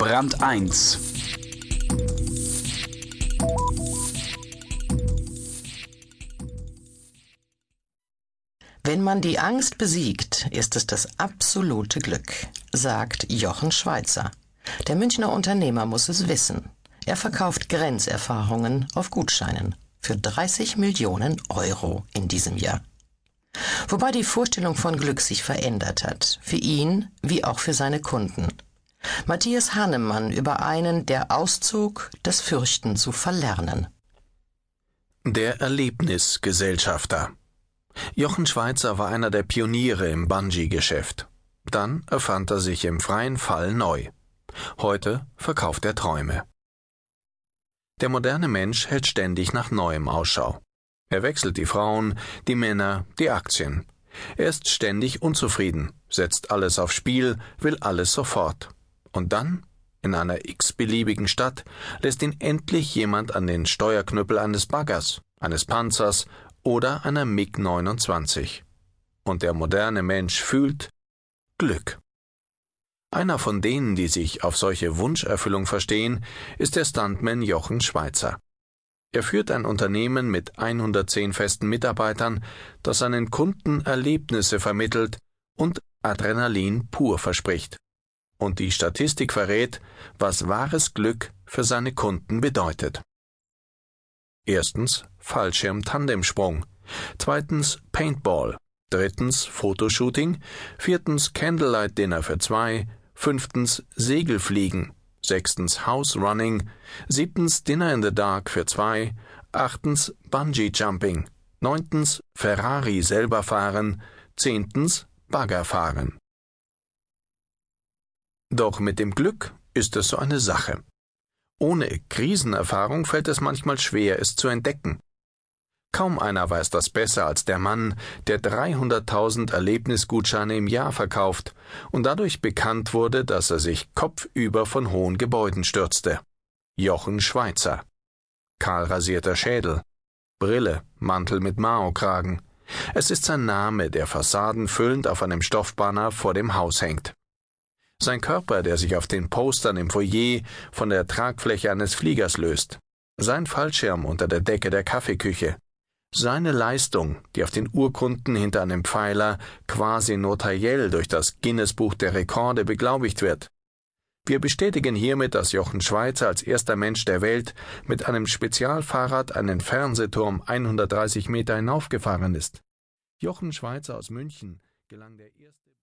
Brand 1 Wenn man die Angst besiegt, ist es das absolute Glück, sagt Jochen Schweizer. Der Münchner Unternehmer muss es wissen. Er verkauft Grenzerfahrungen auf Gutscheinen für 30 Millionen Euro in diesem Jahr. Wobei die Vorstellung von Glück sich verändert hat, für ihn wie auch für seine Kunden. Matthias Hannemann über einen, der auszog, das Fürchten zu verlernen. Der Erlebnisgesellschafter. Jochen Schweizer war einer der Pioniere im Bungee-Geschäft. Dann erfand er sich im freien Fall neu. Heute verkauft er Träume. Der moderne Mensch hält ständig nach Neuem Ausschau. Er wechselt die Frauen, die Männer, die Aktien. Er ist ständig unzufrieden, setzt alles aufs Spiel, will alles sofort. Und dann, in einer x-beliebigen Stadt, lässt ihn endlich jemand an den Steuerknüppel eines Baggers, eines Panzers oder einer MiG 29. Und der moderne Mensch fühlt Glück. Einer von denen, die sich auf solche Wunscherfüllung verstehen, ist der Stuntman Jochen Schweizer. Er führt ein Unternehmen mit 110 festen Mitarbeitern, das seinen Kunden Erlebnisse vermittelt und Adrenalin pur verspricht. Und die Statistik verrät, was wahres Glück für seine Kunden bedeutet. Erstens Fallschirm-Tandemsprung, zweitens Paintball, drittens Fotoshooting, viertens Candlelight Dinner für zwei, fünftens Segelfliegen, sechstens House Running, siebtens Dinner in the Dark für zwei, achtens Bungee Jumping, neuntens Ferrari selber fahren, zehntens Bagger fahren. Doch mit dem Glück ist es so eine Sache. Ohne Krisenerfahrung fällt es manchmal schwer, es zu entdecken. Kaum einer weiß das besser als der Mann, der 300.000 Erlebnisgutscheine im Jahr verkauft und dadurch bekannt wurde, dass er sich kopfüber von hohen Gebäuden stürzte. Jochen Schweizer. Kahl rasierter Schädel. Brille, Mantel mit Maokragen. Es ist sein Name, der fassadenfüllend auf einem Stoffbanner vor dem Haus hängt. Sein Körper, der sich auf den Postern im Foyer von der Tragfläche eines Fliegers löst. Sein Fallschirm unter der Decke der Kaffeeküche. Seine Leistung, die auf den Urkunden hinter einem Pfeiler quasi notariell durch das Guinness-Buch der Rekorde beglaubigt wird. Wir bestätigen hiermit, dass Jochen Schweizer als erster Mensch der Welt mit einem Spezialfahrrad einen Fernsehturm 130 Meter hinaufgefahren ist. Jochen Schweizer aus München gelang der erste